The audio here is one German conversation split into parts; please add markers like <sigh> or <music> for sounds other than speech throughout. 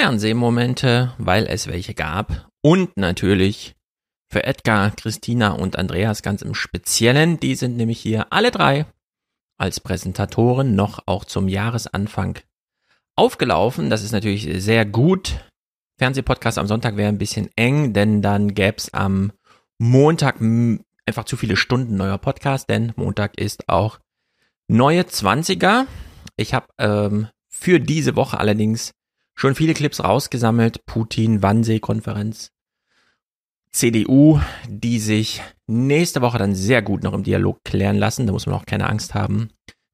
Fernsehmomente, weil es welche gab. Und natürlich für Edgar, Christina und Andreas ganz im Speziellen. Die sind nämlich hier alle drei als Präsentatoren noch auch zum Jahresanfang aufgelaufen. Das ist natürlich sehr gut. Fernsehpodcast am Sonntag wäre ein bisschen eng, denn dann gäbe es am Montag einfach zu viele Stunden neuer Podcast, denn Montag ist auch neue 20er. Ich habe ähm, für diese Woche allerdings schon viele Clips rausgesammelt. Putin, Wannsee-Konferenz, CDU, die sich nächste Woche dann sehr gut noch im Dialog klären lassen. Da muss man auch keine Angst haben,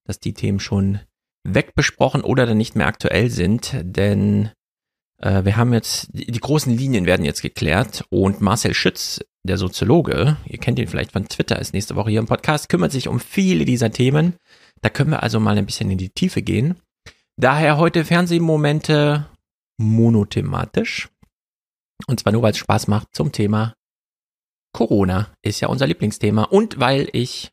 dass die Themen schon wegbesprochen oder dann nicht mehr aktuell sind, denn äh, wir haben jetzt, die, die großen Linien werden jetzt geklärt und Marcel Schütz, der Soziologe, ihr kennt ihn vielleicht von Twitter, ist nächste Woche hier im Podcast, kümmert sich um viele dieser Themen. Da können wir also mal ein bisschen in die Tiefe gehen. Daher heute Fernsehmomente monothematisch. Und zwar nur, weil es Spaß macht zum Thema Corona. Ist ja unser Lieblingsthema. Und weil ich,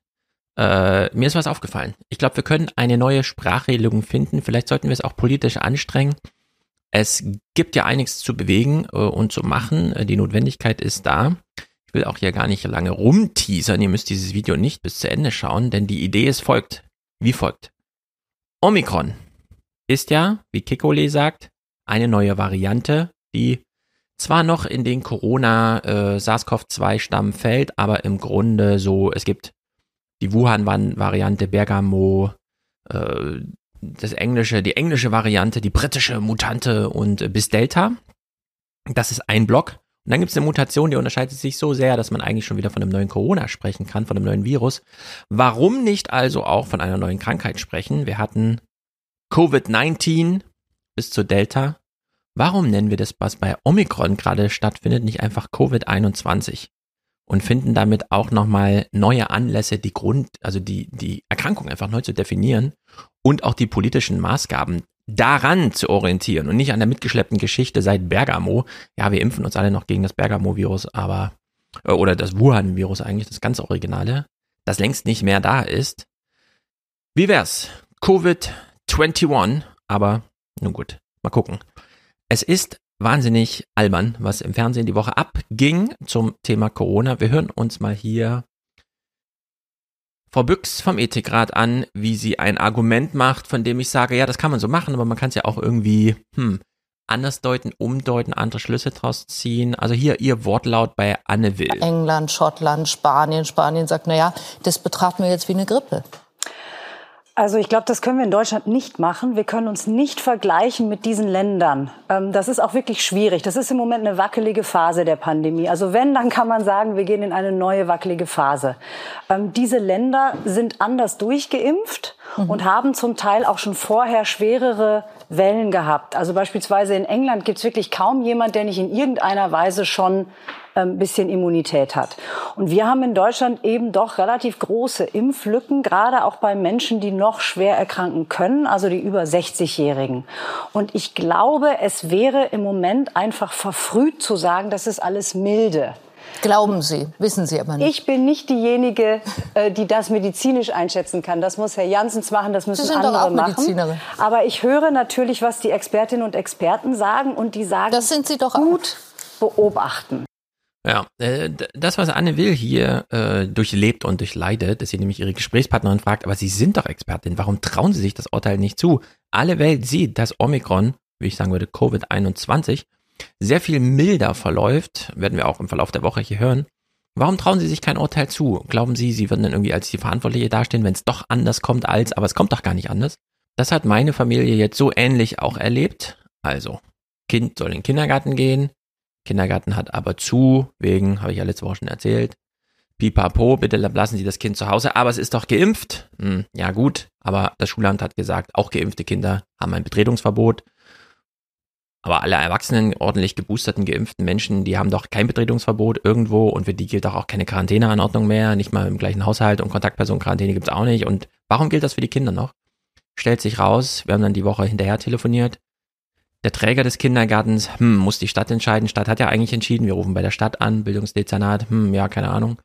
äh, mir ist was aufgefallen. Ich glaube, wir können eine neue Sprachregelung finden. Vielleicht sollten wir es auch politisch anstrengen. Es gibt ja einiges zu bewegen äh, und zu machen. Äh, die Notwendigkeit ist da. Ich will auch hier gar nicht lange rumteasern. Ihr müsst dieses Video nicht bis zu Ende schauen, denn die Idee ist folgt. Wie folgt. Omikron ist ja, wie Kikole sagt, eine neue Variante, die zwar noch in den Corona äh, SARS-CoV-2-Stamm fällt, aber im Grunde so, es gibt die Wuhan-Variante, Bergamo, äh, das englische, die englische Variante, die britische Mutante und äh, bis Delta. Das ist ein Block. Und dann gibt es eine Mutation, die unterscheidet sich so sehr, dass man eigentlich schon wieder von einem neuen Corona sprechen kann, von einem neuen Virus. Warum nicht also auch von einer neuen Krankheit sprechen? Wir hatten Covid-19 bis zu Delta. Warum nennen wir das, was bei Omikron gerade stattfindet, nicht einfach Covid-21? Und finden damit auch nochmal neue Anlässe, die Grund, also die, die Erkrankung einfach neu zu definieren und auch die politischen Maßgaben daran zu orientieren und nicht an der mitgeschleppten Geschichte seit Bergamo. Ja, wir impfen uns alle noch gegen das Bergamo-Virus, aber, äh, oder das Wuhan-Virus eigentlich, das ganz Originale, das längst nicht mehr da ist. Wie wär's? Covid-21, aber nun gut, mal gucken. Es ist wahnsinnig albern, was im Fernsehen die Woche abging zum Thema Corona. Wir hören uns mal hier Frau Büchs vom Ethikrat an, wie sie ein Argument macht, von dem ich sage, ja, das kann man so machen, aber man kann es ja auch irgendwie hm, anders deuten, umdeuten, andere Schlüsse draus ziehen. Also hier ihr Wortlaut bei Anne Will. England, Schottland, Spanien. Spanien sagt, na ja, das betrachten wir jetzt wie eine Grippe. Also ich glaube, das können wir in Deutschland nicht machen. Wir können uns nicht vergleichen mit diesen Ländern. Ähm, das ist auch wirklich schwierig. Das ist im Moment eine wackelige Phase der Pandemie. Also wenn, dann kann man sagen, wir gehen in eine neue wackelige Phase. Ähm, diese Länder sind anders durchgeimpft mhm. und haben zum Teil auch schon vorher schwerere Wellen gehabt. Also beispielsweise in England gibt es wirklich kaum jemand, der nicht in irgendeiner Weise schon ein ähm, bisschen Immunität hat. Und wir haben in Deutschland eben doch relativ große Impflücken, gerade auch bei Menschen, die noch schwer erkranken können, also die über 60-Jährigen. Und ich glaube, es wäre im Moment einfach verfrüht zu sagen, das ist alles milde. Glauben Sie, wissen Sie aber nicht. Ich bin nicht diejenige, äh, die das medizinisch einschätzen kann. Das muss Herr Janssens machen, das müssen Sie sind andere doch auch machen. Medizinerin. Aber ich höre natürlich, was die Expertinnen und Experten sagen und die sagen, das sind Sie doch gut beobachten. Ja, äh, das, was Anne Will hier äh, durchlebt und durchleidet, dass sie nämlich ihre Gesprächspartnerin fragt, aber Sie sind doch Expertin, warum trauen Sie sich das Urteil nicht zu? Alle Welt sieht, dass Omikron, wie ich sagen würde, Covid-21, sehr viel milder verläuft, werden wir auch im Verlauf der Woche hier hören. Warum trauen Sie sich kein Urteil zu? Glauben Sie, Sie würden dann irgendwie als die Verantwortliche dastehen, wenn es doch anders kommt als, aber es kommt doch gar nicht anders? Das hat meine Familie jetzt so ähnlich auch erlebt. Also, Kind soll in den Kindergarten gehen, Kindergarten hat aber zu, wegen, habe ich ja letzte Woche schon erzählt. Pipapo, bitte lassen Sie das Kind zu Hause, aber es ist doch geimpft. Hm, ja gut, aber das Schulamt hat gesagt, auch geimpfte Kinder haben ein Betretungsverbot. Aber alle erwachsenen, ordentlich geboosterten, geimpften Menschen, die haben doch kein Betretungsverbot irgendwo und für die gilt doch auch keine Quarantäneanordnung mehr, nicht mal im gleichen Haushalt und Kontaktpersonenquarantäne gibt's auch nicht. Und warum gilt das für die Kinder noch? Stellt sich raus, wir haben dann die Woche hinterher telefoniert, der Träger des Kindergartens, hm, muss die Stadt entscheiden. Stadt hat ja eigentlich entschieden. Wir rufen bei der Stadt an, Bildungsdezernat, hm, ja, keine Ahnung.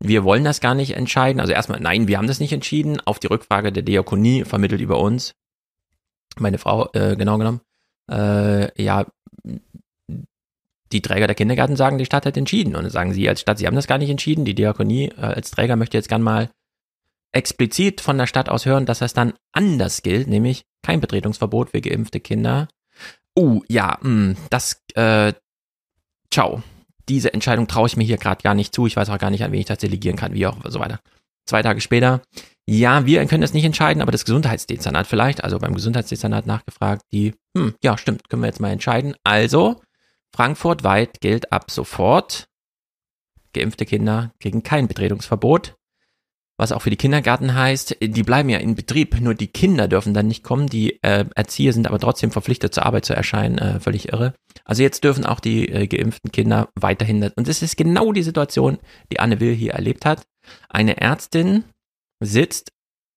Wir wollen das gar nicht entscheiden. Also erstmal, nein, wir haben das nicht entschieden. Auf die Rückfrage der Diakonie vermittelt über uns, meine Frau, äh, genau genommen, äh, ja, die Träger der Kindergärten sagen, die Stadt hat entschieden. Und dann sagen sie als Stadt, sie haben das gar nicht entschieden. Die Diakonie äh, als Träger möchte jetzt gern mal explizit von der Stadt aus hören, dass das dann anders gilt, nämlich kein Betretungsverbot für geimpfte Kinder. Uh, ja, mh, hm, das, äh, ciao. Diese Entscheidung traue ich mir hier gerade gar nicht zu. Ich weiß auch gar nicht, an wen ich das delegieren kann, wie auch so weiter. Zwei Tage später, ja, wir können das nicht entscheiden, aber das Gesundheitsdezernat vielleicht, also beim Gesundheitsdezernat nachgefragt, die, hm, ja, stimmt, können wir jetzt mal entscheiden. Also, Frankfurt weit gilt ab sofort, geimpfte Kinder kriegen kein Betretungsverbot was auch für die Kindergärten heißt, die bleiben ja in Betrieb, nur die Kinder dürfen dann nicht kommen, die äh, Erzieher sind aber trotzdem verpflichtet zur Arbeit zu erscheinen, äh, völlig irre. Also jetzt dürfen auch die äh, geimpften Kinder weiterhin, und das ist genau die Situation, die Anne Will hier erlebt hat. Eine Ärztin sitzt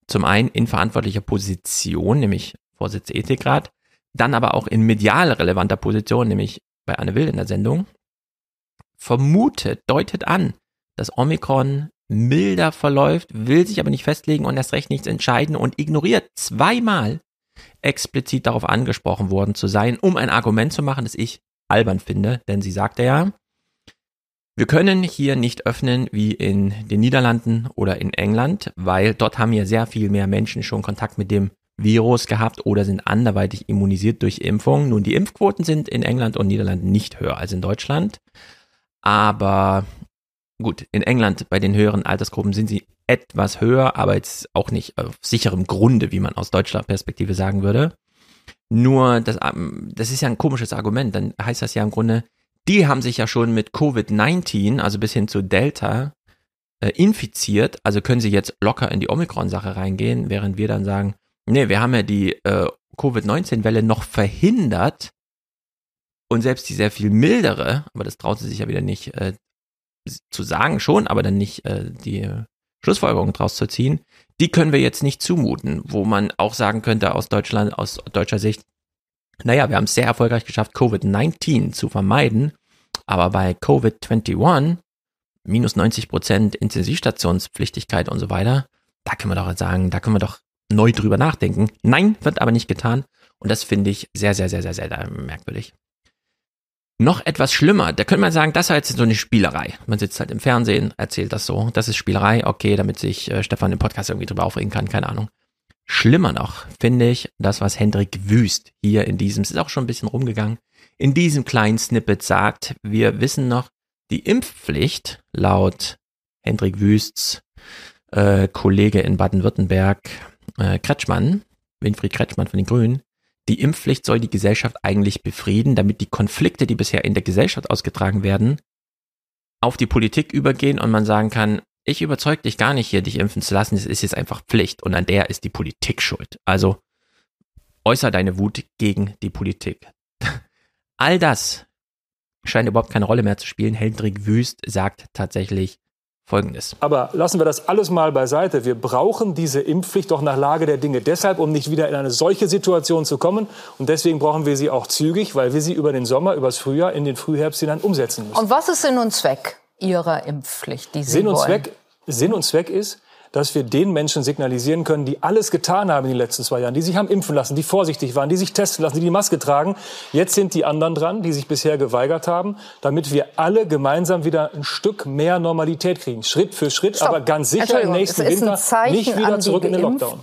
zum einen in verantwortlicher Position, nämlich Vorsitz Ethikrat, dann aber auch in medial relevanter Position, nämlich bei Anne Will in der Sendung, vermutet, deutet an, dass Omikron milder verläuft, will sich aber nicht festlegen und erst recht nichts entscheiden und ignoriert zweimal explizit darauf angesprochen worden zu sein, um ein Argument zu machen, das ich albern finde, denn sie sagte ja, wir können hier nicht öffnen wie in den Niederlanden oder in England, weil dort haben ja sehr viel mehr Menschen schon Kontakt mit dem Virus gehabt oder sind anderweitig immunisiert durch Impfung. Nun, die Impfquoten sind in England und Niederlanden nicht höher als in Deutschland. Aber gut, in England bei den höheren Altersgruppen sind sie etwas höher, aber jetzt auch nicht auf sicherem Grunde, wie man aus deutscher Perspektive sagen würde. Nur, das, ähm, das ist ja ein komisches Argument. Dann heißt das ja im Grunde, die haben sich ja schon mit Covid-19, also bis hin zu Delta, äh, infiziert, also können sie jetzt locker in die Omikron-Sache reingehen, während wir dann sagen, nee, wir haben ja die äh, Covid-19-Welle noch verhindert und selbst die sehr viel mildere, aber das traut sie sich ja wieder nicht äh, zu sagen schon, aber dann nicht äh, die Schlussfolgerung draus zu ziehen, die können wir jetzt nicht zumuten, wo man auch sagen könnte aus Deutschland, aus deutscher Sicht, naja, wir haben es sehr erfolgreich geschafft, Covid-19 zu vermeiden, aber bei Covid-21, minus 90 Prozent Intensivstationspflichtigkeit und so weiter, da können wir doch sagen, da können wir doch neu drüber nachdenken. Nein, wird aber nicht getan. Und das finde ich sehr, sehr, sehr, sehr, sehr merkwürdig. Noch etwas schlimmer, da könnte man sagen, das ist halt so eine Spielerei. Man sitzt halt im Fernsehen, erzählt das so. Das ist Spielerei, okay, damit sich äh, Stefan im Podcast irgendwie drüber aufregen kann, keine Ahnung. Schlimmer noch, finde ich, das, was Hendrik Wüst hier in diesem, es ist auch schon ein bisschen rumgegangen, in diesem kleinen Snippet sagt, wir wissen noch, die Impfpflicht laut Hendrik Wüsts äh, Kollege in Baden-Württemberg, äh, Kretschmann, Winfried Kretschmann von den Grünen, die Impfpflicht soll die Gesellschaft eigentlich befrieden, damit die Konflikte, die bisher in der Gesellschaft ausgetragen werden, auf die Politik übergehen und man sagen kann, ich überzeug dich gar nicht hier, dich impfen zu lassen, es ist jetzt einfach Pflicht und an der ist die Politik schuld. Also äußer deine Wut gegen die Politik. <laughs> All das scheint überhaupt keine Rolle mehr zu spielen. Hendrik Wüst sagt tatsächlich, Folgendes. Aber lassen wir das alles mal beiseite. Wir brauchen diese Impfpflicht doch nach Lage der Dinge deshalb, um nicht wieder in eine solche Situation zu kommen. Und deswegen brauchen wir sie auch zügig, weil wir sie über den Sommer, übers Frühjahr, in den Frühherbst hinein umsetzen müssen. Und was ist Sinn und Zweck Ihrer Impfpflicht, die Sie Sinn und wollen? Zweck, Sinn und Zweck ist, dass wir den Menschen signalisieren können, die alles getan haben in den letzten zwei Jahren, die sich haben impfen lassen, die vorsichtig waren, die sich testen lassen, die die Maske tragen. Jetzt sind die anderen dran, die sich bisher geweigert haben, damit wir alle gemeinsam wieder ein Stück mehr Normalität kriegen. Schritt für Schritt, Stopp. aber ganz sicher im nächsten Winter nicht wieder zurück in den Lockdown.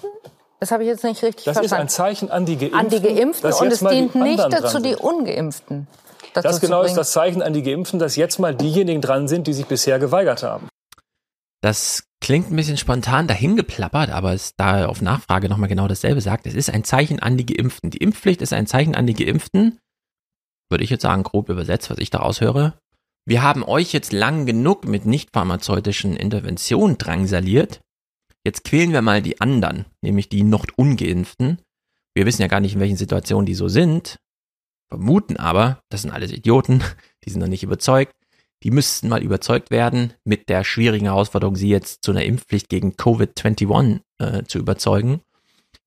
Das habe ich jetzt nicht richtig das verstanden. Das ist ein Zeichen an die Geimpften. An die Geimpften und es dient nicht dazu, die. Ungeimpften. Dazu Das genau ist das Zeichen an die Geimpften, dass jetzt mal diejenigen dran sind, die sich bisher geweigert haben. Das klingt ein bisschen spontan dahingeplappert, aber es da auf Nachfrage nochmal genau dasselbe sagt. Es ist ein Zeichen an die Geimpften. Die Impfpflicht ist ein Zeichen an die Geimpften. Würde ich jetzt sagen, grob übersetzt, was ich daraus höre. Wir haben euch jetzt lang genug mit nicht pharmazeutischen Interventionen drangsaliert. Jetzt quälen wir mal die anderen, nämlich die noch ungeimpften. Wir wissen ja gar nicht, in welchen Situationen die so sind. Vermuten aber, das sind alles Idioten, <laughs> die sind noch nicht überzeugt. Die müssten mal überzeugt werden, mit der schwierigen Herausforderung, sie jetzt zu einer Impfpflicht gegen Covid-21 äh, zu überzeugen,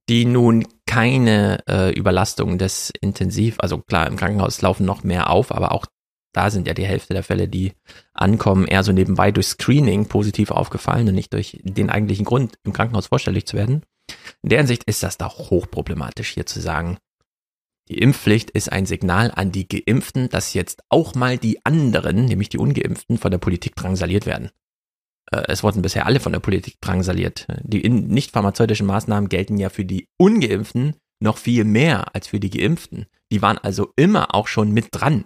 die nun keine äh, Überlastung des Intensiv, also klar, im Krankenhaus laufen noch mehr auf, aber auch da sind ja die Hälfte der Fälle, die ankommen, eher so nebenbei durch Screening positiv aufgefallen und nicht durch den eigentlichen Grund, im Krankenhaus vorstellig zu werden. In der Hinsicht ist das doch hochproblematisch hier zu sagen, Die Impfpflicht ist ein Signal an die Geimpften, dass jetzt auch mal die anderen, nämlich die Ungeimpften, von der Politik drangsaliert werden. Äh, es wurden bisher alle von der Politik drangsaliert. Die nicht pharmazeutischen Maßnahmen gelten ja für die Ungeimpften noch viel mehr als für die Geimpften. Die waren also immer auch schon mit dran.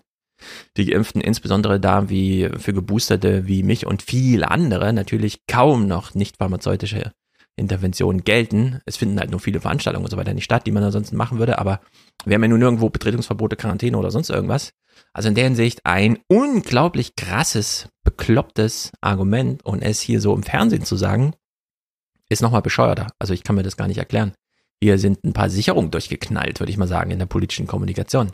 Die Geimpften, insbesondere da wie für Geboosterte wie mich und viele andere, natürlich kaum noch nicht pharmazeutische Interventionen gelten. Es finden halt nur viele Veranstaltungen und so weiter nicht statt, die man ansonsten machen würde, aber wir haben ja nun nirgendwo Betretungsverbote, Quarantäne oder sonst irgendwas. Also in der Hinsicht ein unglaublich krasses, beklopptes Argument und es hier so im Fernsehen zu sagen, ist nochmal bescheuerter. Also ich kann mir das gar nicht erklären. Hier sind ein paar Sicherungen durchgeknallt, würde ich mal sagen, in der politischen Kommunikation.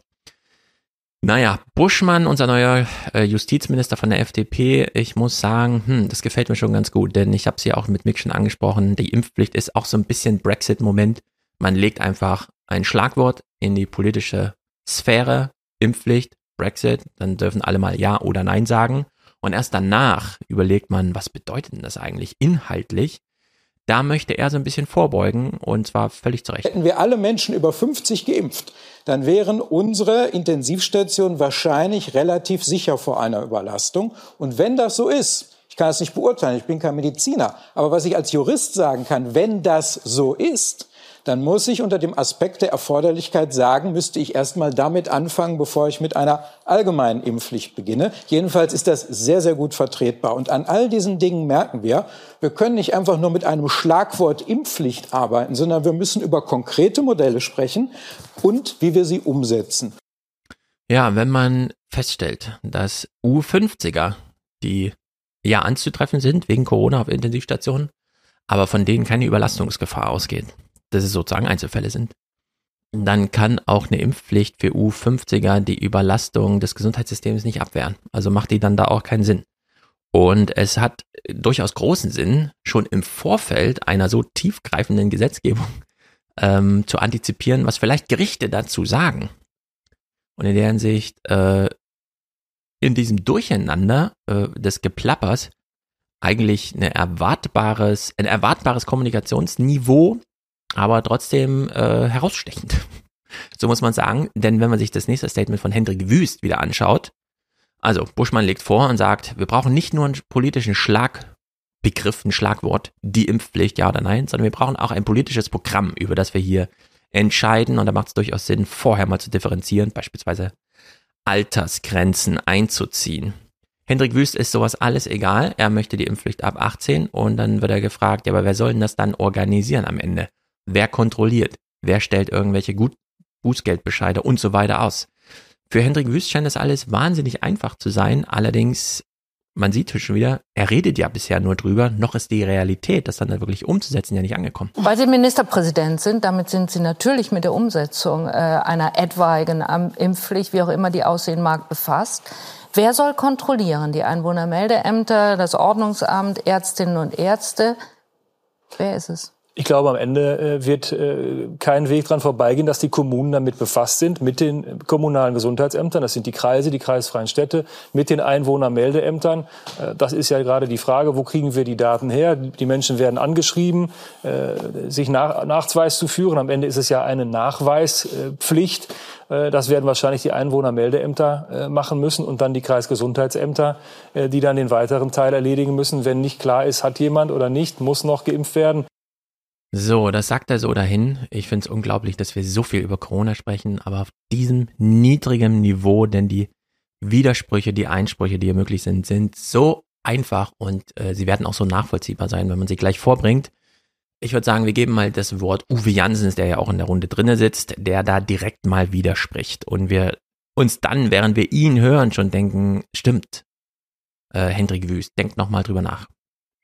Naja, Buschmann, unser neuer äh, Justizminister von der FDP, ich muss sagen, hm, das gefällt mir schon ganz gut, denn ich habe es ja auch mit Mick schon angesprochen, die Impfpflicht ist auch so ein bisschen Brexit-Moment. Man legt einfach ein Schlagwort in die politische Sphäre, Impfpflicht, Brexit, dann dürfen alle mal Ja oder Nein sagen. Und erst danach überlegt man, was bedeutet denn das eigentlich inhaltlich? Da möchte er so ein bisschen vorbeugen und zwar völlig zu Recht. Hätten wir alle Menschen über 50 geimpft, dann wären unsere Intensivstationen wahrscheinlich relativ sicher vor einer Überlastung. Und wenn das so ist, ich kann es nicht beurteilen, ich bin kein Mediziner, aber was ich als Jurist sagen kann, wenn das so ist, dann muss ich unter dem Aspekt der Erforderlichkeit sagen, müsste ich erst mal damit anfangen, bevor ich mit einer allgemeinen Impfpflicht beginne. Jedenfalls ist das sehr, sehr gut vertretbar. Und an all diesen Dingen merken wir, wir können nicht einfach nur mit einem Schlagwort Impfpflicht arbeiten, sondern wir müssen über konkrete Modelle sprechen und wie wir sie umsetzen. Ja, wenn man feststellt, dass U50er, die ja anzutreffen sind wegen Corona auf Intensivstationen, aber von denen keine Überlastungsgefahr ausgeht, dass es sozusagen Einzelfälle sind. Dann kann auch eine Impfpflicht für U50er die Überlastung des Gesundheitssystems nicht abwehren. Also macht die dann da auch keinen Sinn. Und es hat durchaus großen Sinn, schon im Vorfeld einer so tiefgreifenden Gesetzgebung ähm, zu antizipieren, was vielleicht Gerichte dazu sagen. Und in der Hinsicht, äh, in diesem Durcheinander äh, des Geplappers eigentlich eine erwartbares, ein erwartbares Kommunikationsniveau aber trotzdem äh, herausstechend. So muss man sagen, denn wenn man sich das nächste Statement von Hendrik Wüst wieder anschaut, also Buschmann legt vor und sagt, wir brauchen nicht nur einen politischen Schlagbegriff, ein Schlagwort, die Impfpflicht, ja oder nein, sondern wir brauchen auch ein politisches Programm, über das wir hier entscheiden. Und da macht es durchaus Sinn, vorher mal zu differenzieren, beispielsweise Altersgrenzen einzuziehen. Hendrik Wüst ist sowas alles egal. Er möchte die Impfpflicht ab 18 und dann wird er gefragt, ja, aber wer soll denn das dann organisieren am Ende? Wer kontrolliert? Wer stellt irgendwelche Gut Bußgeldbescheide und so weiter aus? Für Hendrik Wüst scheint das alles wahnsinnig einfach zu sein. Allerdings, man sieht schon wieder, er redet ja bisher nur drüber. Noch ist die Realität, das dann wirklich umzusetzen, ja nicht angekommen. Weil Sie Ministerpräsident sind, damit sind Sie natürlich mit der Umsetzung äh, einer etwaigen Impfpflicht, wie auch immer die aussehen mag, befasst. Wer soll kontrollieren? Die Einwohnermeldeämter, das Ordnungsamt, Ärztinnen und Ärzte? Wer ist es? Ich glaube, am Ende äh, wird äh, kein Weg dran vorbeigehen, dass die Kommunen damit befasst sind, mit den kommunalen Gesundheitsämtern. Das sind die Kreise, die kreisfreien Städte, mit den Einwohnermeldeämtern. Äh, das ist ja gerade die Frage, wo kriegen wir die Daten her? Die Menschen werden angeschrieben, sich nach, Nachweis zu führen. Am Ende ist es ja eine Nachweispflicht. Das werden wahrscheinlich die Einwohnermeldeämter machen müssen und dann die Kreisgesundheitsämter, die dann den weiteren Teil erledigen müssen, wenn nicht klar ist, hat jemand oder nicht, muss noch geimpft werden. So, das sagt er so dahin. Ich finde es unglaublich, dass wir so viel über Corona sprechen, aber auf diesem niedrigen Niveau, denn die Widersprüche, die Einsprüche, die hier möglich sind, sind so einfach und äh, sie werden auch so nachvollziehbar sein, wenn man sie gleich vorbringt. Ich würde sagen, wir geben mal das Wort Uwe Jansens, der ja auch in der Runde drinne sitzt, der da direkt mal widerspricht und wir uns dann, während wir ihn hören, schon denken, stimmt, äh, Hendrik Wüst, denkt nochmal drüber nach.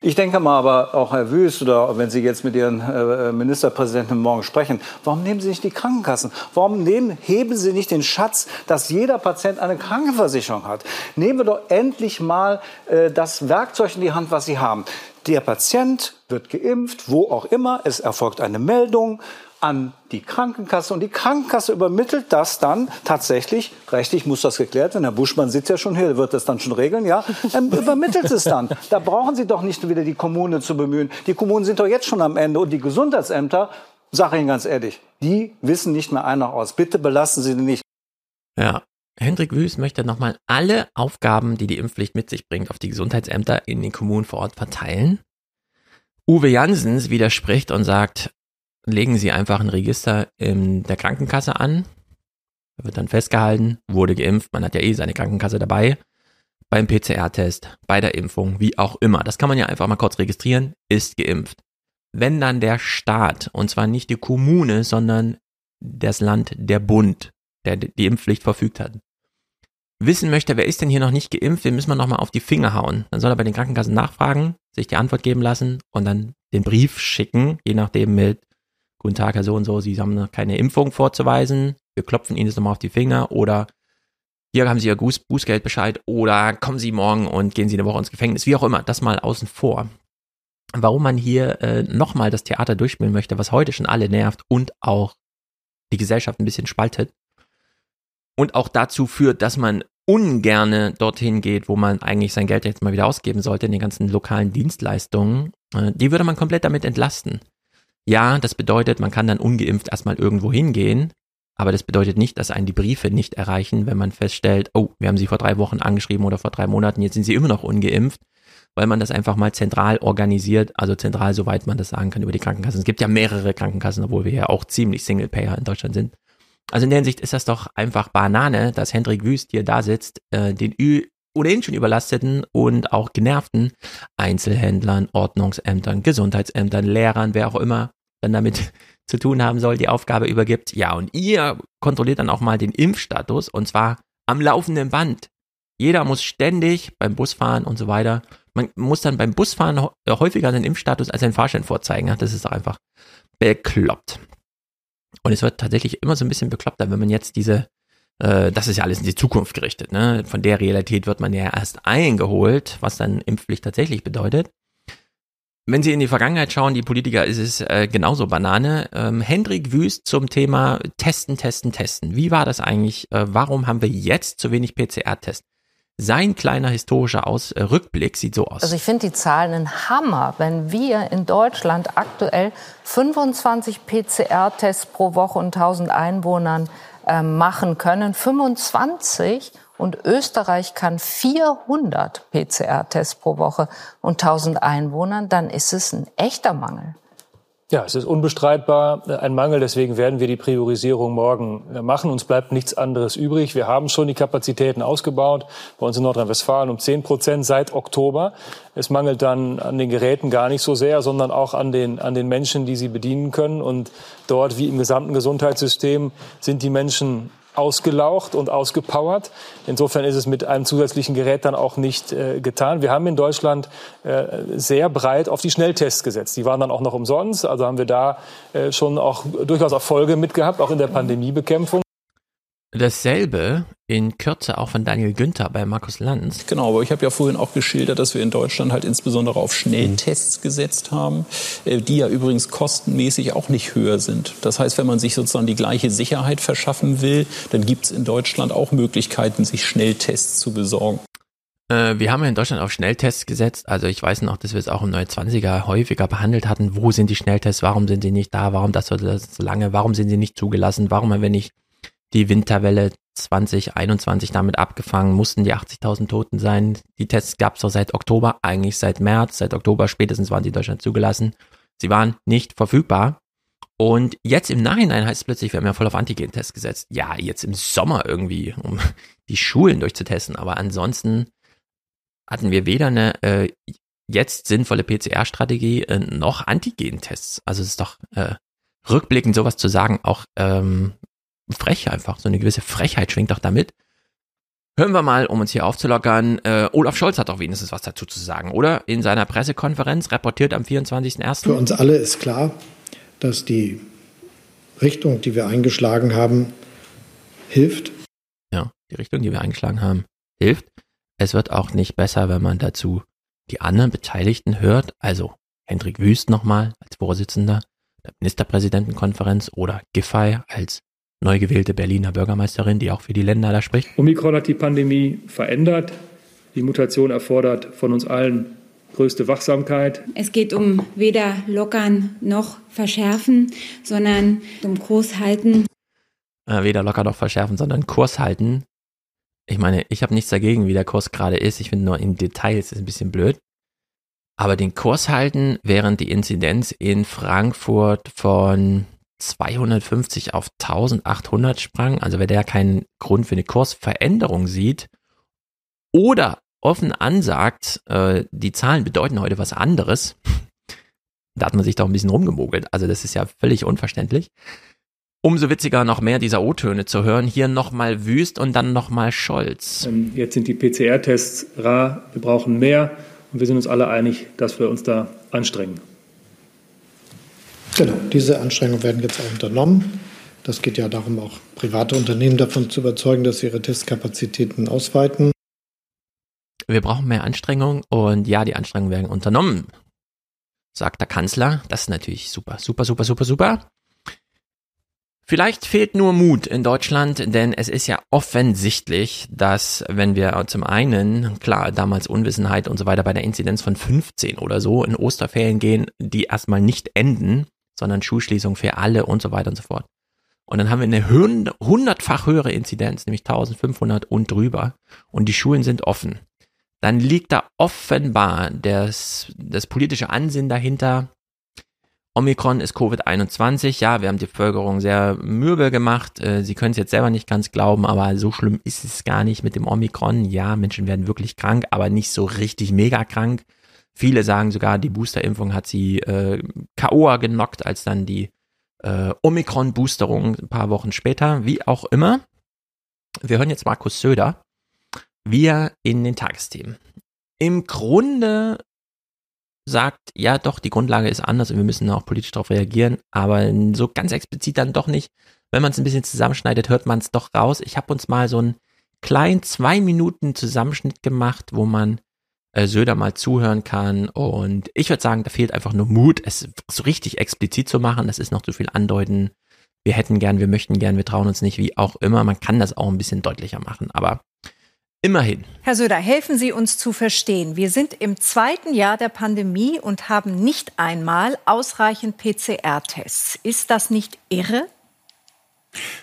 Ich denke mal aber auch, Herr Wüst, oder wenn Sie jetzt mit Ihren äh, Ministerpräsidenten morgen sprechen, warum nehmen Sie nicht die Krankenkassen? Warum nehmen, heben Sie nicht den Schatz, dass jeder Patient eine Krankenversicherung hat? Nehmen wir doch endlich mal äh, das Werkzeug in die Hand, was Sie haben. Der Patient wird geimpft, wo auch immer. Es erfolgt eine Meldung an die Krankenkasse und die Krankenkasse übermittelt das dann tatsächlich, rechtlich muss das geklärt werden, Herr Buschmann sitzt ja schon hier, wird das dann schon regeln, ja, ähm, übermittelt es dann. Da brauchen Sie doch nicht wieder die Kommunen zu bemühen. Die Kommunen sind doch jetzt schon am Ende und die Gesundheitsämter sage Ihnen ganz ehrlich, die wissen nicht mehr ein noch aus. Bitte belassen Sie die nicht. Ja, Hendrik Wüst möchte nochmal alle Aufgaben, die die Impfpflicht mit sich bringt, auf die Gesundheitsämter in den Kommunen vor Ort verteilen. Uwe Jansens widerspricht und sagt, legen Sie einfach ein Register in der Krankenkasse an. Da wird dann festgehalten, wurde geimpft, man hat ja eh seine Krankenkasse dabei. Beim PCR-Test, bei der Impfung, wie auch immer. Das kann man ja einfach mal kurz registrieren, ist geimpft. Wenn dann der Staat, und zwar nicht die Kommune, sondern das Land, der Bund, der die Impfpflicht verfügt hat, wissen möchte, wer ist denn hier noch nicht geimpft, den müssen wir nochmal auf die Finger hauen. Dann soll er bei den Krankenkassen nachfragen, sich die Antwort geben lassen und dann den Brief schicken, je nachdem mit Guten Tag, Herr so und so, Sie haben noch keine Impfung vorzuweisen, wir klopfen Ihnen das nochmal auf die Finger oder hier haben Sie Ihr Buß Bußgeldbescheid oder kommen Sie morgen und gehen Sie eine Woche ins Gefängnis, wie auch immer, das mal außen vor. Warum man hier äh, nochmal das Theater durchspielen möchte, was heute schon alle nervt und auch die Gesellschaft ein bisschen spaltet und auch dazu führt, dass man ungerne dorthin geht, wo man eigentlich sein Geld jetzt mal wieder ausgeben sollte, in den ganzen lokalen Dienstleistungen, äh, die würde man komplett damit entlasten. Ja, das bedeutet, man kann dann ungeimpft erstmal irgendwo hingehen, aber das bedeutet nicht, dass einen die Briefe nicht erreichen, wenn man feststellt, oh, wir haben sie vor drei Wochen angeschrieben oder vor drei Monaten, jetzt sind sie immer noch ungeimpft, weil man das einfach mal zentral organisiert, also zentral, soweit man das sagen kann, über die Krankenkassen. Es gibt ja mehrere Krankenkassen, obwohl wir ja auch ziemlich Single-Payer in Deutschland sind. Also in der Hinsicht ist das doch einfach Banane, dass Hendrik Wüst hier da sitzt, äh, den Ü ohnehin schon überlasteten und auch genervten Einzelhändlern, Ordnungsämtern, Gesundheitsämtern, Lehrern, wer auch immer dann damit <laughs> zu tun haben soll, die Aufgabe übergibt. Ja, und ihr kontrolliert dann auch mal den Impfstatus und zwar am laufenden Band. Jeder muss ständig beim Busfahren und so weiter. Man muss dann beim Busfahren häufiger den Impfstatus als den Fahrschein vorzeigen. Das ist einfach bekloppt. Und es wird tatsächlich immer so ein bisschen bekloppter, wenn man jetzt diese, äh, das ist ja alles in die Zukunft gerichtet, ne? Von der Realität wird man ja erst eingeholt, was dann Impfpflicht tatsächlich bedeutet. Wenn Sie in die Vergangenheit schauen, die Politiker, ist es äh, genauso Banane. Ähm, Hendrik Wüst zum Thema Testen, Testen, Testen. Wie war das eigentlich? Äh, warum haben wir jetzt zu wenig PCR-Tests? Sein kleiner historischer Aus äh, Rückblick sieht so aus. Also ich finde die Zahlen ein Hammer, wenn wir in Deutschland aktuell 25 PCR-Tests pro Woche und 1000 Einwohnern äh, machen können. 25 und Österreich kann 400 PCR-Tests pro Woche und 1000 Einwohnern, dann ist es ein echter Mangel. Ja, es ist unbestreitbar ein Mangel. Deswegen werden wir die Priorisierung morgen äh, machen. Uns bleibt nichts anderes übrig. Wir haben schon die Kapazitäten ausgebaut. Bei uns in Nordrhein-Westfalen um 10 Prozent seit Oktober. Es mangelt dann an den Geräten gar nicht so sehr, sondern auch an den, an den Menschen, die sie bedienen können. Und dort, wie im gesamten Gesundheitssystem, sind die Menschen ausgelaucht und ausgepowert. Insofern ist es mit einem zusätzlichen Gerät dann auch nicht äh, getan. Wir haben in Deutschland äh, sehr breit auf die Schnelltests gesetzt. Die waren dann auch noch umsonst. Also haben wir da äh, schon auch durchaus Erfolge mitgehabt, auch in der Pandemiebekämpfung. Dasselbe in Kürze auch von Daniel Günther bei Markus Lanz. Genau, aber ich habe ja vorhin auch geschildert, dass wir in Deutschland halt insbesondere auf Schnelltests gesetzt haben, äh, die ja übrigens kostenmäßig auch nicht höher sind. Das heißt, wenn man sich sozusagen die gleiche Sicherheit verschaffen will, dann gibt es in Deutschland auch Möglichkeiten, sich Schnelltests zu besorgen. Äh, wir haben ja in Deutschland auf Schnelltests gesetzt. Also ich weiß noch, dass wir es auch im 920er häufiger behandelt hatten. Wo sind die Schnelltests? Warum sind sie nicht da? Warum das so lange? Warum sind sie nicht zugelassen? Warum haben wir nicht die Winterwelle 2021 damit abgefangen, mussten die 80.000 Toten sein. Die Tests gab es doch seit Oktober, eigentlich seit März, seit Oktober spätestens waren sie in Deutschland zugelassen. Sie waren nicht verfügbar. Und jetzt im Nachhinein heißt es plötzlich, wir haben ja voll auf Antigen-Tests gesetzt. Ja, jetzt im Sommer irgendwie, um <laughs> die Schulen durchzutesten. Aber ansonsten hatten wir weder eine äh, jetzt sinnvolle PCR-Strategie äh, noch Antigen-Tests. Also es ist doch äh, rückblickend sowas zu sagen, auch ähm, frech einfach. So eine gewisse Frechheit schwingt doch damit. Hören wir mal, um uns hier aufzulockern. Äh, Olaf Scholz hat doch wenigstens was dazu zu sagen, oder? In seiner Pressekonferenz reportiert am 24.01. Für uns alle ist klar, dass die Richtung, die wir eingeschlagen haben, hilft. Ja, die Richtung, die wir eingeschlagen haben, hilft. Es wird auch nicht besser, wenn man dazu die anderen Beteiligten hört. Also Hendrik Wüst nochmal als Vorsitzender der Ministerpräsidentenkonferenz oder Giffey als neu gewählte Berliner Bürgermeisterin, die auch für die Länder da spricht. Omikron hat die Pandemie verändert. Die Mutation erfordert von uns allen größte Wachsamkeit. Es geht um weder lockern noch verschärfen, sondern um Kurs halten. Äh, weder locker noch verschärfen, sondern Kurs halten. Ich meine, ich habe nichts dagegen, wie der Kurs gerade ist. Ich finde nur in Details ist ein bisschen blöd. Aber den Kurs halten, während die Inzidenz in Frankfurt von 250 auf 1800 sprang, also wer der keinen Grund für eine Kursveränderung sieht oder offen ansagt, äh, die Zahlen bedeuten heute was anderes, <laughs> da hat man sich doch ein bisschen rumgemogelt. Also das ist ja völlig unverständlich. Umso witziger noch mehr dieser O-Töne zu hören. Hier nochmal Wüst und dann nochmal Scholz. Ähm, jetzt sind die PCR-Tests rar, wir brauchen mehr und wir sind uns alle einig, dass wir uns da anstrengen. Genau, diese Anstrengungen werden jetzt auch unternommen. Das geht ja darum, auch private Unternehmen davon zu überzeugen, dass sie ihre Testkapazitäten ausweiten. Wir brauchen mehr Anstrengung und ja, die Anstrengungen werden unternommen, sagt der Kanzler. Das ist natürlich super, super, super, super, super. Vielleicht fehlt nur Mut in Deutschland, denn es ist ja offensichtlich, dass wenn wir zum einen, klar, damals Unwissenheit und so weiter bei der Inzidenz von 15 oder so in Osterferien gehen, die erstmal nicht enden, sondern Schulschließung für alle und so weiter und so fort. Und dann haben wir eine hundertfach höhere Inzidenz, nämlich 1500 und drüber. Und die Schulen sind offen. Dann liegt da offenbar das, das politische Ansinnen dahinter. Omikron ist Covid-21. Ja, wir haben die Bevölkerung sehr mürbe gemacht. Äh, sie können es jetzt selber nicht ganz glauben, aber so schlimm ist es gar nicht mit dem Omikron. Ja, Menschen werden wirklich krank, aber nicht so richtig mega krank. Viele sagen sogar, die Boosterimpfung hat sie äh, KOA genockt, als dann die äh, Omikron-Boosterung ein paar Wochen später. Wie auch immer. Wir hören jetzt Markus Söder. Wir in den Tagesthemen. Im Grunde sagt, ja doch, die Grundlage ist anders und wir müssen auch politisch darauf reagieren, aber so ganz explizit dann doch nicht. Wenn man es ein bisschen zusammenschneidet, hört man es doch raus. Ich habe uns mal so einen kleinen zwei Minuten Zusammenschnitt gemacht, wo man äh, Söder mal zuhören kann. Und ich würde sagen, da fehlt einfach nur Mut, es so richtig explizit zu machen. Das ist noch zu viel andeuten. Wir hätten gern, wir möchten gern, wir trauen uns nicht, wie auch immer. Man kann das auch ein bisschen deutlicher machen, aber immerhin. Herr Söder, helfen Sie uns zu verstehen. Wir sind im zweiten Jahr der Pandemie und haben nicht einmal ausreichend PCR-Tests. Ist das nicht irre?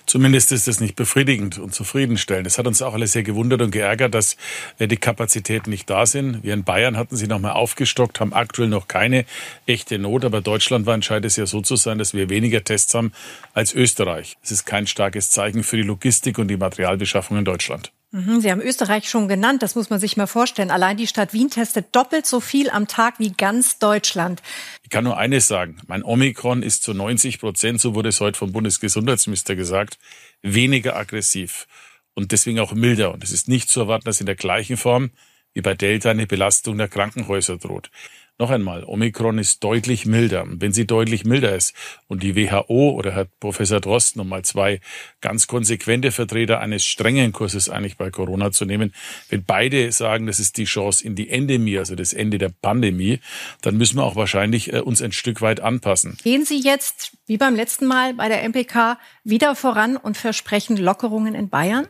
Zumindest ist es nicht befriedigend und zufriedenstellend. Es hat uns auch alle sehr gewundert und geärgert, dass äh, die Kapazitäten nicht da sind. Wir in Bayern hatten sie nochmal aufgestockt, haben aktuell noch keine echte Not, aber deutschlandweit scheint es ja so zu sein, dass wir weniger Tests haben als Österreich. Es ist kein starkes Zeichen für die Logistik und die Materialbeschaffung in Deutschland. Mhm, Sie haben Österreich schon genannt, das muss man sich mal vorstellen. Allein die Stadt Wien testet doppelt so viel am Tag wie ganz Deutschland. Ich kann nur eines sagen, mein Omikron ist zu 90 Prozent, so wurde es heute vom Bundesgesundheitsminister gesagt, weniger aggressiv und deswegen auch milder. Und es ist nicht zu erwarten, dass in der gleichen Form wie bei Delta eine Belastung der Krankenhäuser droht. Noch einmal, Omikron ist deutlich milder. Wenn sie deutlich milder ist und die WHO oder Herr Professor Drosten, um mal zwei ganz konsequente Vertreter eines strengen Kurses eigentlich bei Corona zu nehmen, wenn beide sagen, das ist die Chance in die Endemie, also das Ende der Pandemie, dann müssen wir auch wahrscheinlich äh, uns ein Stück weit anpassen. Gehen Sie jetzt, wie beim letzten Mal bei der MPK, wieder voran und versprechen Lockerungen in Bayern?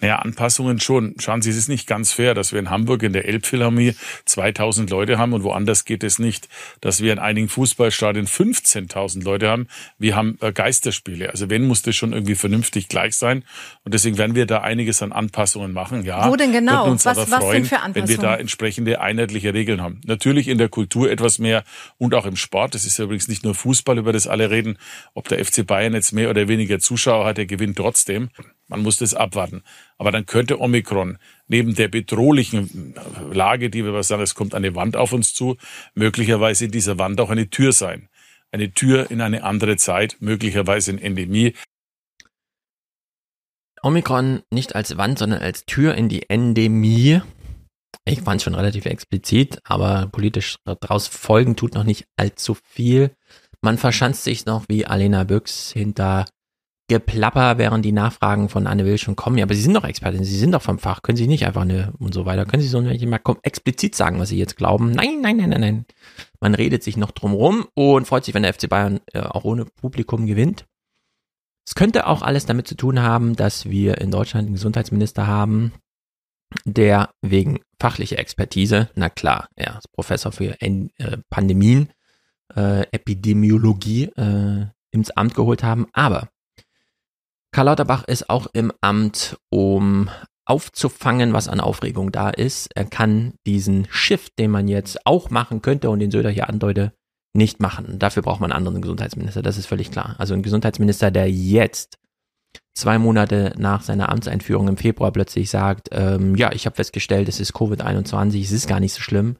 Naja, Anpassungen schon. Schauen Sie, es ist nicht ganz fair, dass wir in Hamburg in der Elbphilharmonie 2000 Leute haben und woanders geht es nicht, dass wir in einigen Fußballstadien 15.000 Leute haben. Wir haben äh, Geisterspiele. Also wenn, muss das schon irgendwie vernünftig gleich sein. Und deswegen werden wir da einiges an Anpassungen machen. Ja, Wo denn genau? Uns was, aber was freuen, für Anpassungen? Wenn wir da entsprechende einheitliche Regeln haben. Natürlich in der Kultur etwas mehr und auch im Sport. Das ist ja übrigens nicht nur Fußball, über das alle reden. Ob der FC Bayern jetzt mehr oder weniger Zuschauer hat, der gewinnt trotzdem. Man muss das abwarten. Aber dann könnte Omikron neben der bedrohlichen Lage, die wir was sagen, es kommt eine Wand auf uns zu, möglicherweise in dieser Wand auch eine Tür sein. Eine Tür in eine andere Zeit, möglicherweise in Endemie. Omikron nicht als Wand, sondern als Tür in die Endemie. Ich fand es schon relativ explizit, aber politisch daraus folgen tut noch nicht allzu viel. Man verschanzt sich noch wie Alena Büchs hinter Geplapper, während die Nachfragen von Anne Will schon kommen. Ja, aber Sie sind doch Expertin, Sie sind doch vom Fach. Können Sie nicht einfach eine und so weiter. Können Sie so nicht mal explizit sagen, was Sie jetzt glauben? Nein, nein, nein, nein, nein. Man redet sich noch drum rum und freut sich, wenn der FC Bayern äh, auch ohne Publikum gewinnt. Es könnte auch alles damit zu tun haben, dass wir in Deutschland einen Gesundheitsminister haben, der wegen fachlicher Expertise, na klar, er ist Professor für en äh, Pandemien, äh, Epidemiologie äh, ins Amt geholt haben. Aber Karl Lauterbach ist auch im Amt, um aufzufangen, was an Aufregung da ist. Er kann diesen Shift, den man jetzt auch machen könnte und den Söder hier andeute, nicht machen. Dafür braucht man einen anderen Gesundheitsminister, das ist völlig klar. Also ein Gesundheitsminister, der jetzt zwei Monate nach seiner Amtseinführung im Februar plötzlich sagt, ähm, ja, ich habe festgestellt, es ist Covid-21, es ist gar nicht so schlimm,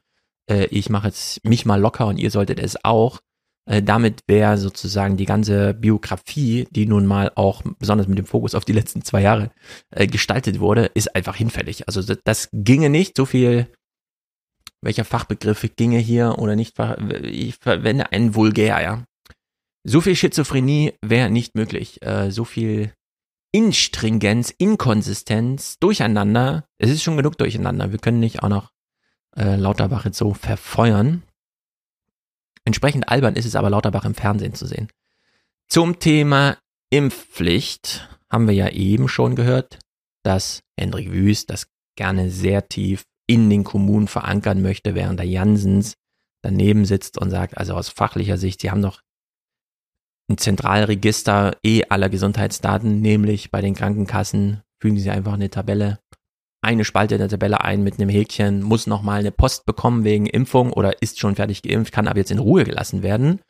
äh, ich mache jetzt mich mal locker und ihr solltet es auch. Äh, damit wäre sozusagen die ganze Biografie, die nun mal auch besonders mit dem Fokus auf die letzten zwei Jahre äh, gestaltet wurde, ist einfach hinfällig. Also das, das ginge nicht, so viel welcher Fachbegriff ginge hier oder nicht, ich verwende einen vulgär, ja. So viel Schizophrenie wäre nicht möglich. Äh, so viel Instringenz, Inkonsistenz, Durcheinander. Es ist schon genug Durcheinander. Wir können nicht auch noch äh, Lauterbach jetzt so verfeuern. Entsprechend albern ist es aber Lauterbach im Fernsehen zu sehen. Zum Thema Impfpflicht haben wir ja eben schon gehört, dass Hendrik Wüst das gerne sehr tief in den Kommunen verankern möchte, während der Jansens daneben sitzt und sagt, also aus fachlicher Sicht, sie haben doch ein Zentralregister eh aller Gesundheitsdaten, nämlich bei den Krankenkassen fügen sie einfach eine Tabelle, eine Spalte der Tabelle ein mit einem Häkchen, muss nochmal eine Post bekommen wegen Impfung oder ist schon fertig geimpft, kann aber jetzt in Ruhe gelassen werden.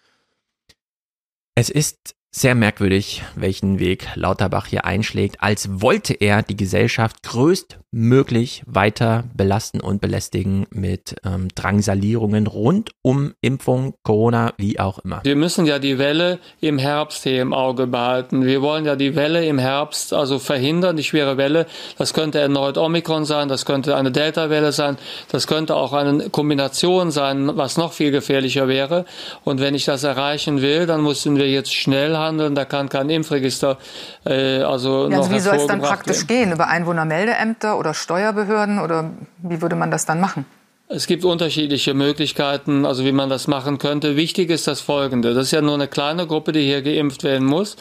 Es ist sehr merkwürdig, welchen Weg Lauterbach hier einschlägt, als wollte er die Gesellschaft größtmöglich weiter belasten und belästigen mit ähm, Drangsalierungen rund um Impfung, Corona, wie auch immer. Wir müssen ja die Welle im Herbst hier im Auge behalten. Wir wollen ja die Welle im Herbst also verhindern, die schwere Welle. Das könnte erneut Omikron sein, das könnte eine Delta-Welle sein, das könnte auch eine Kombination sein, was noch viel gefährlicher wäre. Und wenn ich das erreichen will, dann müssen wir jetzt schnell handeln. Da kann kein Impfregister äh, also ja, also Wie soll es dann praktisch werden. gehen? Über Einwohnermeldeämter oder Steuerbehörden oder wie würde man das dann machen? Es gibt unterschiedliche Möglichkeiten, also wie man das machen könnte. Wichtig ist das Folgende. Das ist ja nur eine kleine Gruppe, die hier geimpft werden muss.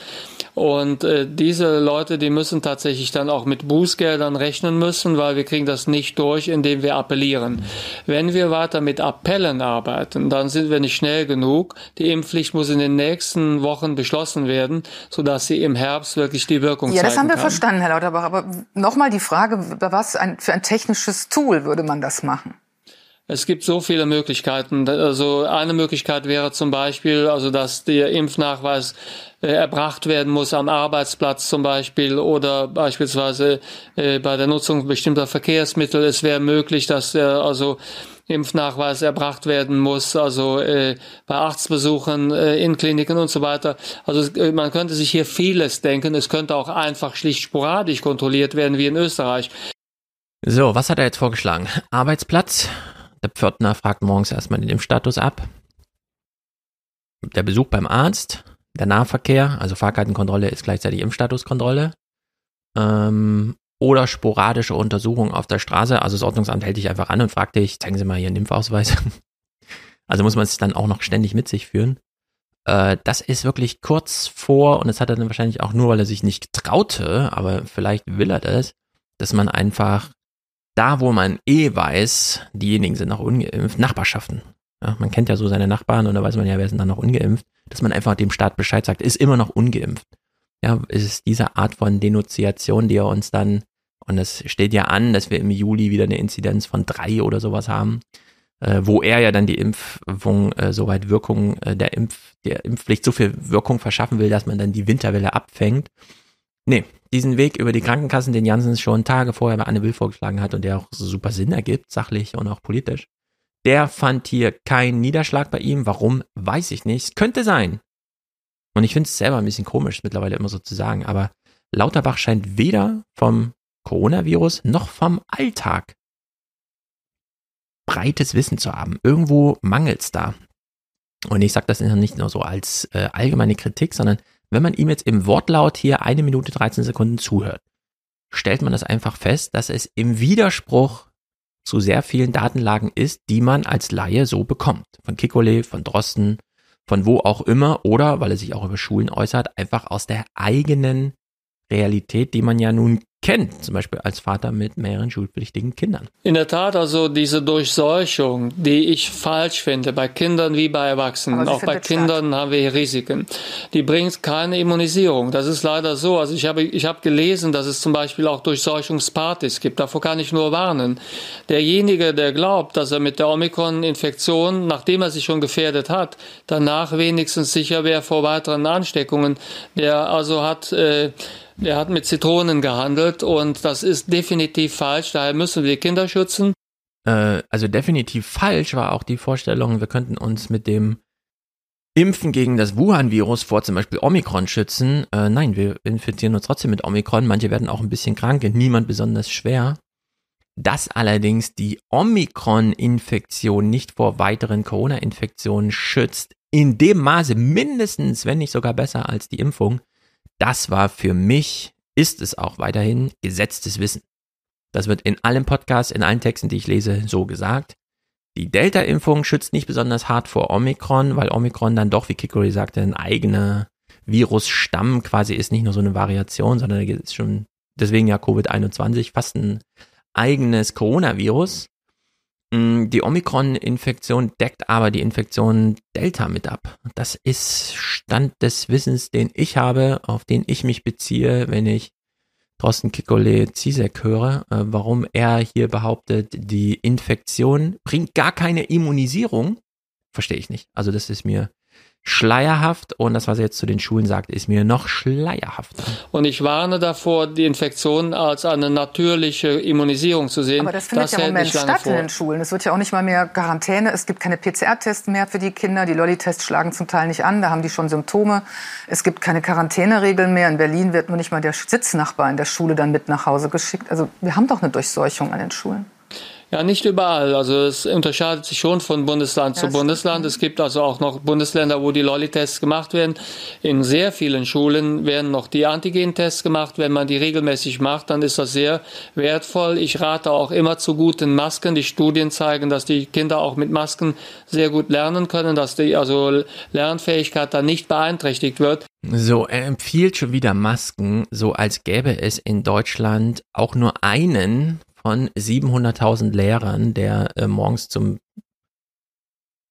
Und äh, diese Leute, die müssen tatsächlich dann auch mit Bußgeldern rechnen müssen, weil wir kriegen das nicht durch, indem wir appellieren. Wenn wir weiter mit Appellen arbeiten, dann sind wir nicht schnell genug. Die Impfpflicht muss in den nächsten Wochen beschlossen werden, sodass sie im Herbst wirklich die Wirkung ja, zeigen Ja, das haben wir kann. verstanden, Herr Lauterbach. Aber nochmal die Frage, was ein, für ein technisches Tool würde man das machen? Es gibt so viele Möglichkeiten. Also eine Möglichkeit wäre zum Beispiel, also dass der Impfnachweis äh, erbracht werden muss am Arbeitsplatz zum Beispiel oder beispielsweise äh, bei der Nutzung bestimmter Verkehrsmittel. Es wäre möglich, dass der also Impfnachweis erbracht werden muss, also äh, bei Arztbesuchen in Kliniken und so weiter. Also man könnte sich hier vieles denken. Es könnte auch einfach schlicht sporadisch kontrolliert werden wie in Österreich. So, was hat er jetzt vorgeschlagen? Arbeitsplatz, der Pförtner fragt morgens erstmal den Impfstatus ab. Der Besuch beim Arzt, der Nahverkehr, also Fahrkartenkontrolle ist gleichzeitig Impfstatuskontrolle. Ähm, oder sporadische Untersuchung auf der Straße. Also das Ordnungsamt hält dich einfach an und fragt dich, zeigen Sie mal Ihren Impfausweis. <laughs> Also muss man es dann auch noch ständig mit sich führen. Äh, das ist wirklich kurz vor, und das hat er dann wahrscheinlich auch nur, weil er sich nicht traute, aber vielleicht will er das, dass man einfach da, wo man eh weiß, diejenigen sind noch ungeimpft, Nachbarschaften. Ja, man kennt ja so seine Nachbarn und da weiß man ja, wer sind dann noch ungeimpft, dass man einfach dem Staat Bescheid sagt, ist immer noch ungeimpft. Ja, ist diese Art von Denunziation, die er uns dann, und es steht ja an, dass wir im Juli wieder eine Inzidenz von drei oder sowas haben, äh, wo er ja dann die Impfung, äh, soweit Wirkung äh, der Impf, der Impfpflicht so viel Wirkung verschaffen will, dass man dann die Winterwelle abfängt. Nee, diesen Weg über die Krankenkassen, den Janssen schon Tage vorher bei Anne Will vorgeschlagen hat und der auch super Sinn ergibt, sachlich und auch politisch, der fand hier keinen Niederschlag bei ihm. Warum, weiß ich nicht. Könnte sein. Und ich finde es selber ein bisschen komisch, mittlerweile immer so zu sagen, aber Lauterbach scheint weder vom Coronavirus noch vom Alltag breites Wissen zu haben. Irgendwo mangelt es da. Und ich sage das nicht nur so als äh, allgemeine Kritik, sondern wenn man ihm jetzt im Wortlaut hier eine Minute 13 Sekunden zuhört, stellt man das einfach fest, dass es im Widerspruch zu sehr vielen Datenlagen ist, die man als Laie so bekommt. Von Kikole, von Drosten, von wo auch immer oder, weil er sich auch über Schulen äußert, einfach aus der eigenen Realität, die man ja nun kennt, zum Beispiel als Vater mit mehreren schulpflichtigen Kindern. In der Tat, also diese Durchseuchung, die ich falsch finde, bei Kindern wie bei Erwachsenen, auch bei Kindern statt. haben wir Risiken, die bringt keine Immunisierung. Das ist leider so. Also ich habe, ich habe gelesen, dass es zum Beispiel auch Durchseuchungspartys gibt. Davor kann ich nur warnen. Derjenige, der glaubt, dass er mit der Omikron-Infektion, nachdem er sich schon gefährdet hat, danach wenigstens sicher wäre vor weiteren Ansteckungen, der also hat äh, der hat mit Zitronen gehandelt und das ist definitiv falsch. Daher müssen wir Kinder schützen. Äh, also definitiv falsch war auch die Vorstellung, wir könnten uns mit dem Impfen gegen das Wuhan-Virus vor zum Beispiel Omikron schützen. Äh, nein, wir infizieren uns trotzdem mit Omikron. Manche werden auch ein bisschen krank, niemand besonders schwer. Dass allerdings die Omikron-Infektion nicht vor weiteren Corona-Infektionen schützt, in dem Maße mindestens, wenn nicht sogar besser als die Impfung, das war für mich, ist es auch weiterhin gesetztes Wissen. Das wird in allen Podcasts, in allen Texten, die ich lese, so gesagt. Die Delta-Impfung schützt nicht besonders hart vor Omikron, weil Omikron dann doch, wie Kikori sagte, ein eigener Virusstamm quasi ist, nicht nur so eine Variation, sondern ist schon deswegen ja Covid-21 fast ein eigenes Coronavirus. Mm, die Omikron-Infektion deckt aber die Infektion Delta mit ab. Das ist Stand des Wissens, den ich habe, auf den ich mich beziehe, wenn ich Thorsten Kikole Zizek höre, äh, warum er hier behauptet, die Infektion bringt gar keine Immunisierung, verstehe ich nicht. Also das ist mir schleierhaft und das, was er jetzt zu den Schulen sagt, ist mir noch schleierhafter. Und ich warne davor, die Infektion als eine natürliche Immunisierung zu sehen. Aber das findet das ja im Moment statt vor. in den Schulen. Es wird ja auch nicht mal mehr Quarantäne. Es gibt keine PCR-Tests mehr für die Kinder. Die Lolli-Tests schlagen zum Teil nicht an. Da haben die schon Symptome. Es gibt keine Quarantäneregeln mehr. In Berlin wird nur nicht mal der Sitznachbar in der Schule dann mit nach Hause geschickt. Also wir haben doch eine Durchseuchung an den Schulen. Ja, nicht überall. Also es unterscheidet sich schon von Bundesland ja, zu Bundesland. Es gibt also auch noch Bundesländer, wo die Lolli-Tests gemacht werden. In sehr vielen Schulen werden noch die Antigen-Tests gemacht. Wenn man die regelmäßig macht, dann ist das sehr wertvoll. Ich rate auch immer zu guten Masken. Die Studien zeigen, dass die Kinder auch mit Masken sehr gut lernen können, dass die also Lernfähigkeit dann nicht beeinträchtigt wird. So, er empfiehlt schon wieder Masken, so als gäbe es in Deutschland auch nur einen von 700.000 Lehrern, der äh, morgens zum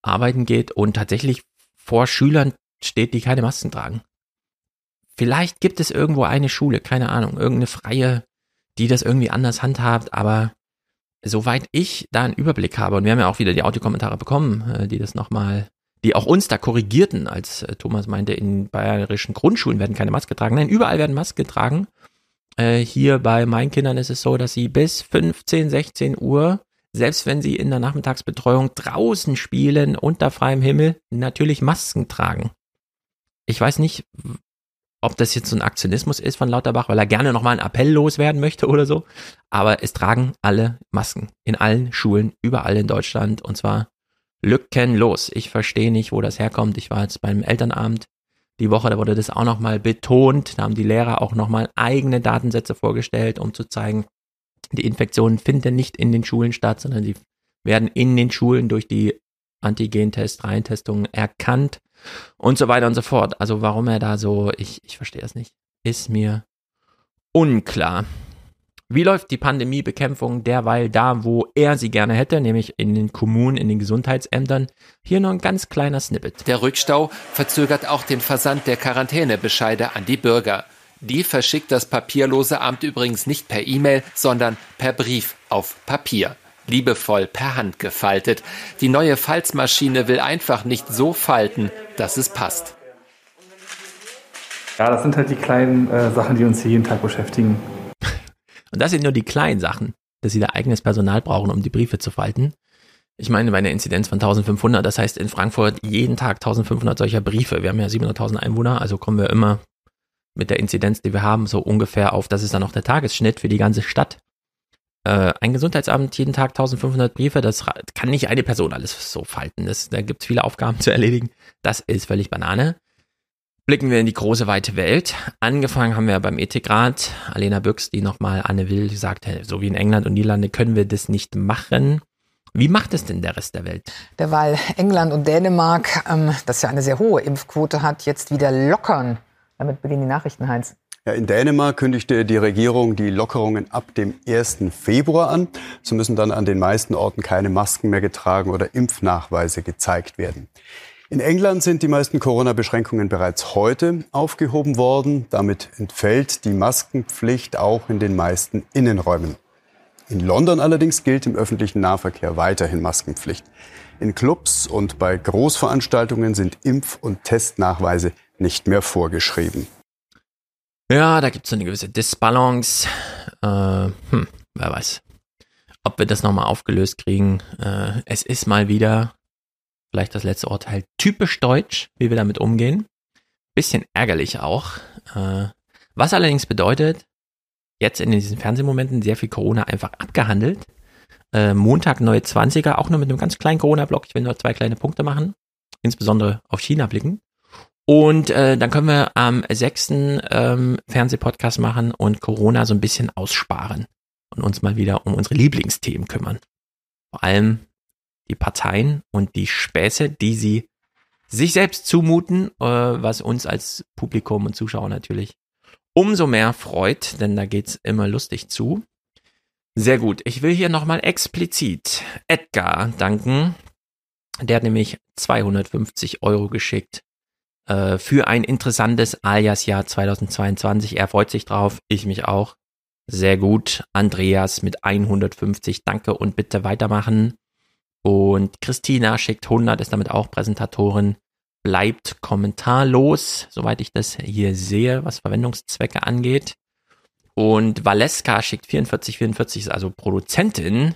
Arbeiten geht und tatsächlich vor Schülern steht, die keine Masken tragen. Vielleicht gibt es irgendwo eine Schule, keine Ahnung, irgendeine freie, die das irgendwie anders handhabt, aber soweit ich da einen Überblick habe, und wir haben ja auch wieder die Audiokommentare bekommen, äh, die das nochmal, die auch uns da korrigierten, als äh, Thomas meinte, in bayerischen Grundschulen werden keine Maske getragen. Nein, überall werden Masken getragen. Äh, hier bei meinen Kindern ist es so, dass sie bis 15, 16 Uhr, selbst wenn sie in der Nachmittagsbetreuung draußen spielen, unter freiem Himmel, natürlich Masken tragen. Ich weiß nicht, ob das jetzt so ein Aktionismus ist von Lauterbach, weil er gerne nochmal einen Appell loswerden möchte oder so. Aber es tragen alle Masken in allen Schulen, überall in Deutschland und zwar lückenlos. Ich verstehe nicht, wo das herkommt. Ich war jetzt beim Elternabend die Woche, da wurde das auch nochmal betont. Da haben die Lehrer auch nochmal eigene Datensätze vorgestellt, um zu zeigen, die Infektionen finden nicht in den Schulen statt, sondern sie werden in den Schulen durch die Antigentest, Reintestungen erkannt und so weiter und so fort. Also warum er da so, ich, ich verstehe das nicht, ist mir unklar. Wie läuft die Pandemiebekämpfung derweil da, wo er sie gerne hätte, nämlich in den Kommunen, in den Gesundheitsämtern? Hier noch ein ganz kleiner Snippet. Der Rückstau verzögert auch den Versand der Quarantänebescheide an die Bürger. Die verschickt das papierlose Amt übrigens nicht per E-Mail, sondern per Brief auf Papier. Liebevoll per Hand gefaltet. Die neue Falzmaschine will einfach nicht so falten, dass es passt. Ja, das sind halt die kleinen äh, Sachen, die uns hier jeden Tag beschäftigen. Und das sind nur die kleinen Sachen, dass sie da eigenes Personal brauchen, um die Briefe zu falten. Ich meine, bei einer Inzidenz von 1500, das heißt in Frankfurt jeden Tag 1500 solcher Briefe. Wir haben ja 700.000 Einwohner, also kommen wir immer mit der Inzidenz, die wir haben, so ungefähr auf, das ist dann auch der Tagesschnitt für die ganze Stadt. Äh, ein Gesundheitsamt jeden Tag 1500 Briefe, das kann nicht eine Person alles so falten. Das, da gibt es viele Aufgaben <laughs> zu erledigen. Das ist völlig Banane. Blicken wir in die große weite Welt. Angefangen haben wir beim Ethikrat. Alena Büchs, die nochmal Anne Will gesagt, so wie in England und Niederlande können wir das nicht machen. Wie macht es denn der Rest der Welt? Derweil England und Dänemark, ähm, das ja eine sehr hohe Impfquote hat, jetzt wieder lockern. Damit beginnen die Nachrichten, Heinz. Ja, in Dänemark kündigte die Regierung die Lockerungen ab dem 1. Februar an. So müssen dann an den meisten Orten keine Masken mehr getragen oder Impfnachweise gezeigt werden. In England sind die meisten Corona-Beschränkungen bereits heute aufgehoben worden. Damit entfällt die Maskenpflicht auch in den meisten Innenräumen. In London allerdings gilt im öffentlichen Nahverkehr weiterhin Maskenpflicht. In Clubs und bei Großveranstaltungen sind Impf- und Testnachweise nicht mehr vorgeschrieben. Ja, da gibt es eine gewisse Disbalance. Äh, hm, wer weiß, ob wir das nochmal aufgelöst kriegen. Äh, es ist mal wieder vielleicht das letzte Urteil typisch deutsch, wie wir damit umgehen. Bisschen ärgerlich auch. Äh, was allerdings bedeutet, jetzt in diesen Fernsehmomenten sehr viel Corona einfach abgehandelt. Äh, Montag neue 20er, auch nur mit einem ganz kleinen Corona-Block. Ich will nur zwei kleine Punkte machen. Insbesondere auf China blicken. Und äh, dann können wir am sechsten Ähm, Fernsehpodcast machen und Corona so ein bisschen aussparen und uns mal wieder um unsere Lieblingsthemen kümmern. Vor allem die Parteien und die Späße, die sie sich selbst zumuten, äh, was uns als Publikum und Zuschauer natürlich umso mehr freut, denn da geht's immer lustig zu. Sehr gut. Ich will hier nochmal explizit Edgar danken. Der hat nämlich 250 Euro geschickt äh, für ein interessantes Alias-Jahr 2022. Er freut sich drauf, ich mich auch. Sehr gut. Andreas mit 150, danke und bitte weitermachen. Und Christina schickt 100, ist damit auch Präsentatorin. Bleibt kommentarlos, soweit ich das hier sehe, was Verwendungszwecke angeht. Und Valeska schickt 44, 44, ist also Produzentin.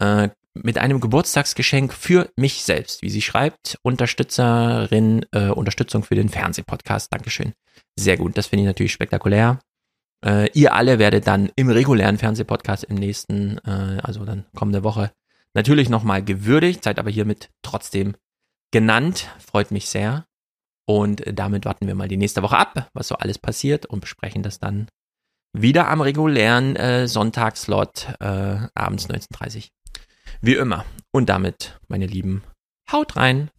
Äh, mit einem Geburtstagsgeschenk für mich selbst, wie sie schreibt. Unterstützerin, äh, Unterstützung für den Fernsehpodcast. Dankeschön. Sehr gut, das finde ich natürlich spektakulär. Äh, ihr alle werdet dann im regulären Fernsehpodcast im nächsten, äh, also dann kommende Woche, natürlich nochmal gewürdigt, seid aber hiermit trotzdem genannt. Freut mich sehr. Und damit warten wir mal die nächste Woche ab, was so alles passiert und besprechen das dann wieder am regulären äh, Sonntagsslot äh, abends 19.30 wie immer. Und damit, meine Lieben, haut rein.